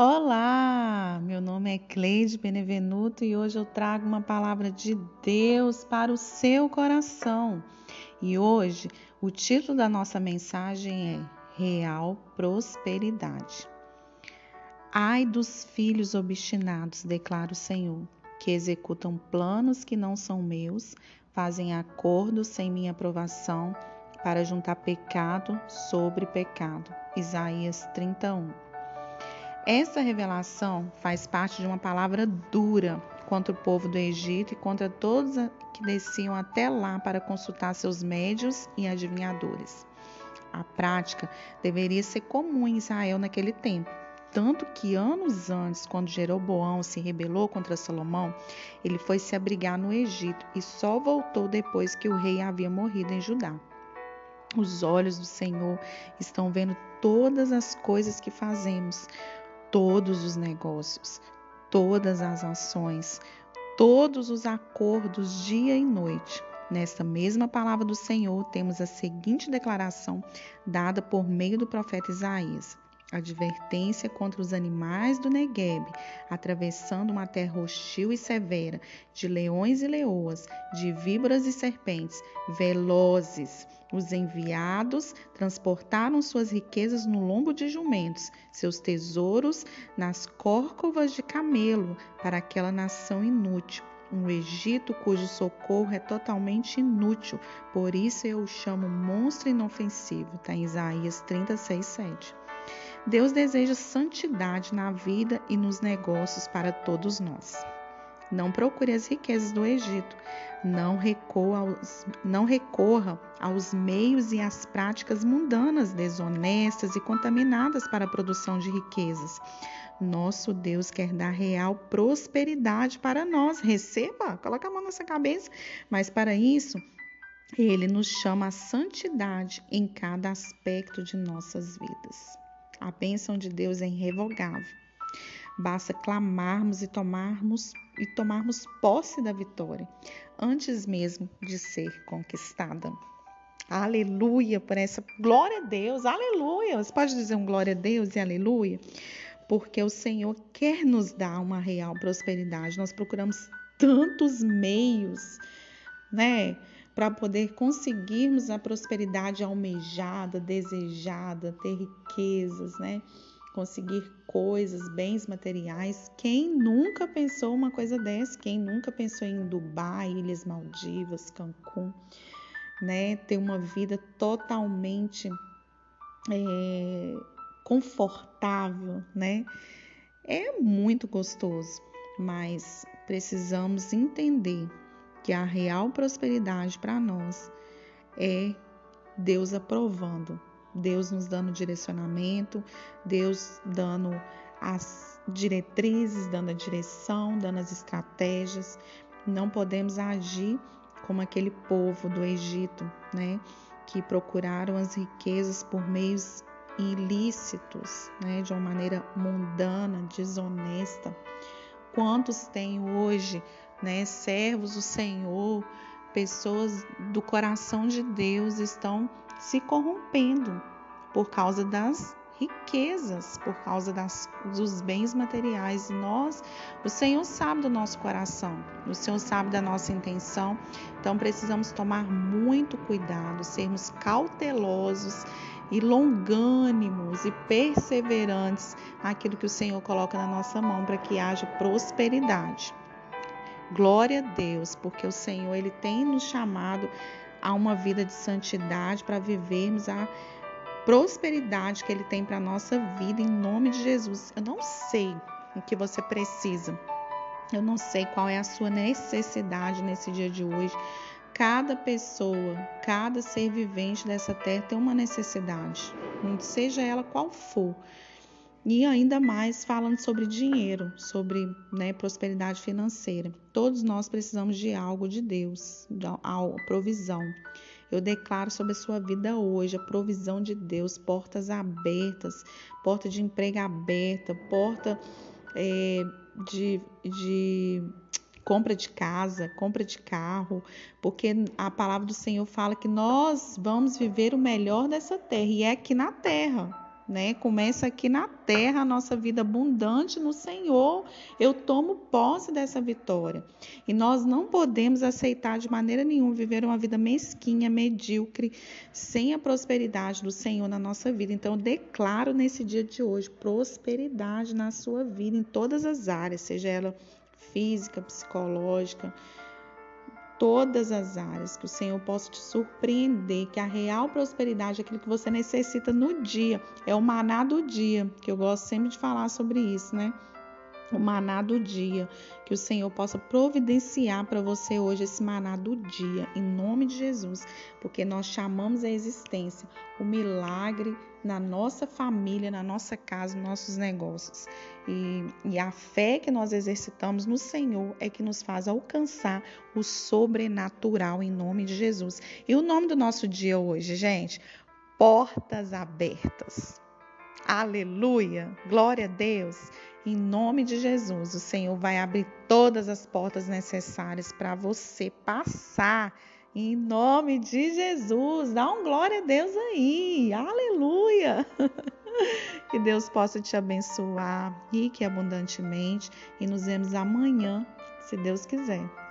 Olá, meu nome é Cleide Benevenuto e hoje eu trago uma palavra de Deus para o seu coração. E hoje o título da nossa mensagem é Real Prosperidade. Ai dos filhos obstinados, declara o Senhor, que executam planos que não são meus, fazem acordos sem minha aprovação para juntar pecado sobre pecado. Isaías 31. Essa revelação faz parte de uma palavra dura contra o povo do Egito e contra todos que desciam até lá para consultar seus médios e adivinhadores. A prática deveria ser comum em Israel naquele tempo. Tanto que anos antes, quando Jeroboão se rebelou contra Salomão, ele foi se abrigar no Egito e só voltou depois que o rei havia morrido em Judá. Os olhos do Senhor estão vendo todas as coisas que fazemos, todos os negócios, todas as ações, todos os acordos dia e noite. Nesta mesma palavra do Senhor, temos a seguinte declaração dada por meio do profeta Isaías: advertência contra os animais do Negueb, atravessando uma terra hostil e severa, de leões e leoas, de víboras e serpentes, velozes. Os enviados transportaram suas riquezas no lombo de jumentos, seus tesouros nas córcovas de camelo, para aquela nação inútil. Um Egito cujo socorro é totalmente inútil, por isso eu o chamo monstro inofensivo. Está em Isaías 36, 7. Deus deseja santidade na vida e nos negócios para todos nós. Não procure as riquezas do Egito. Não, aos, não recorra aos meios e às práticas mundanas, desonestas e contaminadas para a produção de riquezas. Nosso Deus quer dar real prosperidade para nós. Receba, coloca a mão nessa cabeça. Mas para isso, ele nos chama a santidade em cada aspecto de nossas vidas. A bênção de Deus é irrevogável. Basta clamarmos e tomarmos e tomarmos posse da vitória antes mesmo de ser conquistada. Aleluia por essa glória a Deus. Aleluia. Você pode dizer um glória a Deus e aleluia? Porque o Senhor quer nos dar uma real prosperidade. Nós procuramos tantos meios, né? Para poder conseguirmos a prosperidade almejada, desejada, ter riquezas, né? Conseguir coisas, bens materiais. Quem nunca pensou uma coisa dessa? Quem nunca pensou em Dubai, Ilhas Maldivas, Cancún, né? Ter uma vida totalmente é, confortável, né? É muito gostoso, mas precisamos entender que a real prosperidade para nós é Deus aprovando, Deus nos dando direcionamento, Deus dando as diretrizes, dando a direção, dando as estratégias. Não podemos agir como aquele povo do Egito, né, que procuraram as riquezas por meios ilícitos, né, de uma maneira mundana, desonesta. Quantos têm hoje né? Servos do Senhor, pessoas do coração de Deus estão se corrompendo por causa das riquezas, por causa das, dos bens materiais. Nós, o Senhor sabe do nosso coração, o Senhor sabe da nossa intenção, então precisamos tomar muito cuidado, sermos cautelosos e longânimos e perseverantes naquilo que o Senhor coloca na nossa mão para que haja prosperidade. Glória a Deus, porque o Senhor ele tem nos chamado a uma vida de santidade para vivermos a prosperidade que ele tem para a nossa vida em nome de Jesus. Eu não sei o que você precisa. Eu não sei qual é a sua necessidade nesse dia de hoje. Cada pessoa, cada ser vivente dessa terra tem uma necessidade, seja ela qual for. E ainda mais falando sobre dinheiro, sobre né, prosperidade financeira. Todos nós precisamos de algo de Deus, a provisão. Eu declaro sobre a sua vida hoje a provisão de Deus, portas abertas, porta de emprego aberta, porta é, de, de compra de casa, compra de carro, porque a palavra do Senhor fala que nós vamos viver o melhor dessa terra e é aqui na terra né? Começa aqui na terra a nossa vida abundante no Senhor. Eu tomo posse dessa vitória. E nós não podemos aceitar de maneira nenhuma viver uma vida mesquinha, medíocre, sem a prosperidade do Senhor na nossa vida. Então eu declaro nesse dia de hoje prosperidade na sua vida em todas as áreas, seja ela física, psicológica, todas as áreas, que o Senhor possa te surpreender, que a real prosperidade é aquilo que você necessita no dia, é o maná do dia, que eu gosto sempre de falar sobre isso, né? O maná do dia, que o Senhor possa providenciar para você hoje esse maná do dia, em nome de Jesus, porque nós chamamos a existência o milagre na nossa família, na nossa casa, nos nossos negócios. E, e, a fé que nós exercitamos no Senhor é que nos faz alcançar o sobrenatural em nome de Jesus. E o nome do nosso dia hoje, gente? Portas abertas. Aleluia! Glória a Deus! Em nome de Jesus, o Senhor vai abrir todas as portas necessárias para você passar em nome de Jesus, dá um glória a Deus aí. Aleluia! Que Deus possa te abençoar rique e abundantemente e nos vemos amanhã, se Deus quiser.